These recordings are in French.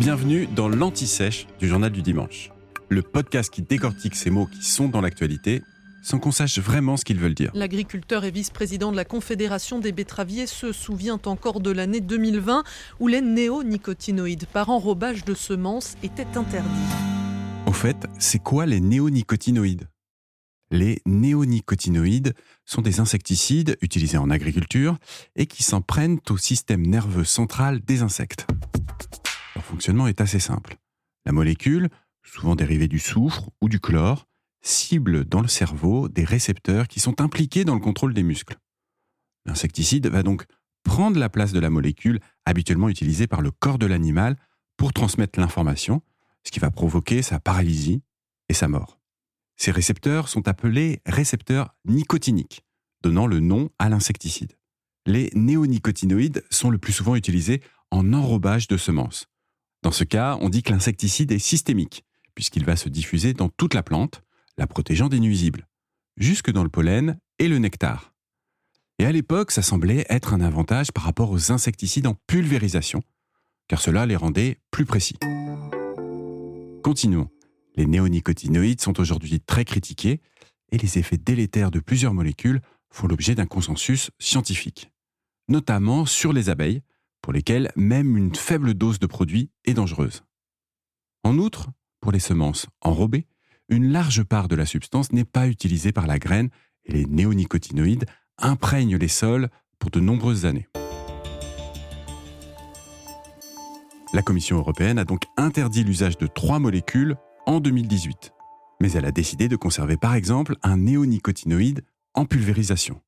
Bienvenue dans l'Anti-Sèche du Journal du Dimanche, le podcast qui décortique ces mots qui sont dans l'actualité sans qu'on sache vraiment ce qu'ils veulent dire. L'agriculteur et vice-président de la Confédération des betteraviers se souvient encore de l'année 2020 où les néonicotinoïdes par enrobage de semences étaient interdits. Au fait, c'est quoi les néonicotinoïdes? Les néonicotinoïdes sont des insecticides utilisés en agriculture et qui s'en prennent au système nerveux central des insectes. Leur fonctionnement est assez simple. La molécule, souvent dérivée du soufre ou du chlore, cible dans le cerveau des récepteurs qui sont impliqués dans le contrôle des muscles. L'insecticide va donc prendre la place de la molécule habituellement utilisée par le corps de l'animal pour transmettre l'information, ce qui va provoquer sa paralysie et sa mort. Ces récepteurs sont appelés récepteurs nicotiniques, donnant le nom à l'insecticide. Les néonicotinoïdes sont le plus souvent utilisés en enrobage de semences. Dans ce cas, on dit que l'insecticide est systémique, puisqu'il va se diffuser dans toute la plante, la protégeant des nuisibles, jusque dans le pollen et le nectar. Et à l'époque, ça semblait être un avantage par rapport aux insecticides en pulvérisation, car cela les rendait plus précis. Continuons. Les néonicotinoïdes sont aujourd'hui très critiqués et les effets délétères de plusieurs molécules font l'objet d'un consensus scientifique, notamment sur les abeilles, pour lesquelles même une faible dose de produit est dangereuse. En outre, pour les semences enrobées, une large part de la substance n'est pas utilisée par la graine et les néonicotinoïdes imprègnent les sols pour de nombreuses années. La Commission européenne a donc interdit l'usage de trois molécules en 2018. Mais elle a décidé de conserver par exemple un néonicotinoïde en pulvérisation.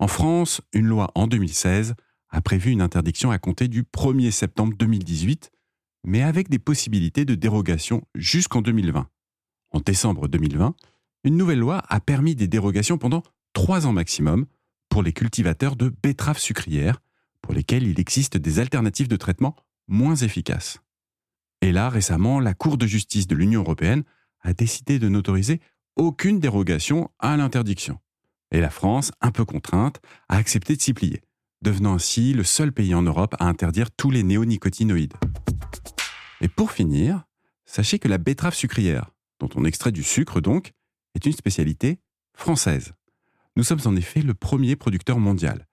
En France, une loi en 2016 a prévu une interdiction à compter du 1er septembre 2018, mais avec des possibilités de dérogation jusqu'en 2020. En décembre 2020, une nouvelle loi a permis des dérogations pendant trois ans maximum pour les cultivateurs de betteraves sucrières, pour lesquels il existe des alternatives de traitement moins efficaces. Et là, récemment, la Cour de justice de l'Union européenne a décidé de n'autoriser aucune dérogation à l'interdiction. Et la France, un peu contrainte, a accepté de s'y plier, devenant ainsi le seul pays en Europe à interdire tous les néonicotinoïdes. Et pour finir, sachez que la betterave sucrière, dont on extrait du sucre donc, est une spécialité française. Nous sommes en effet le premier producteur mondial.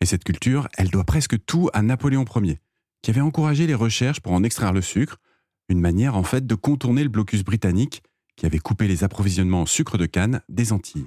Et cette culture, elle doit presque tout à Napoléon Ier, qui avait encouragé les recherches pour en extraire le sucre, une manière en fait de contourner le blocus britannique qui avait coupé les approvisionnements en sucre de canne des Antilles.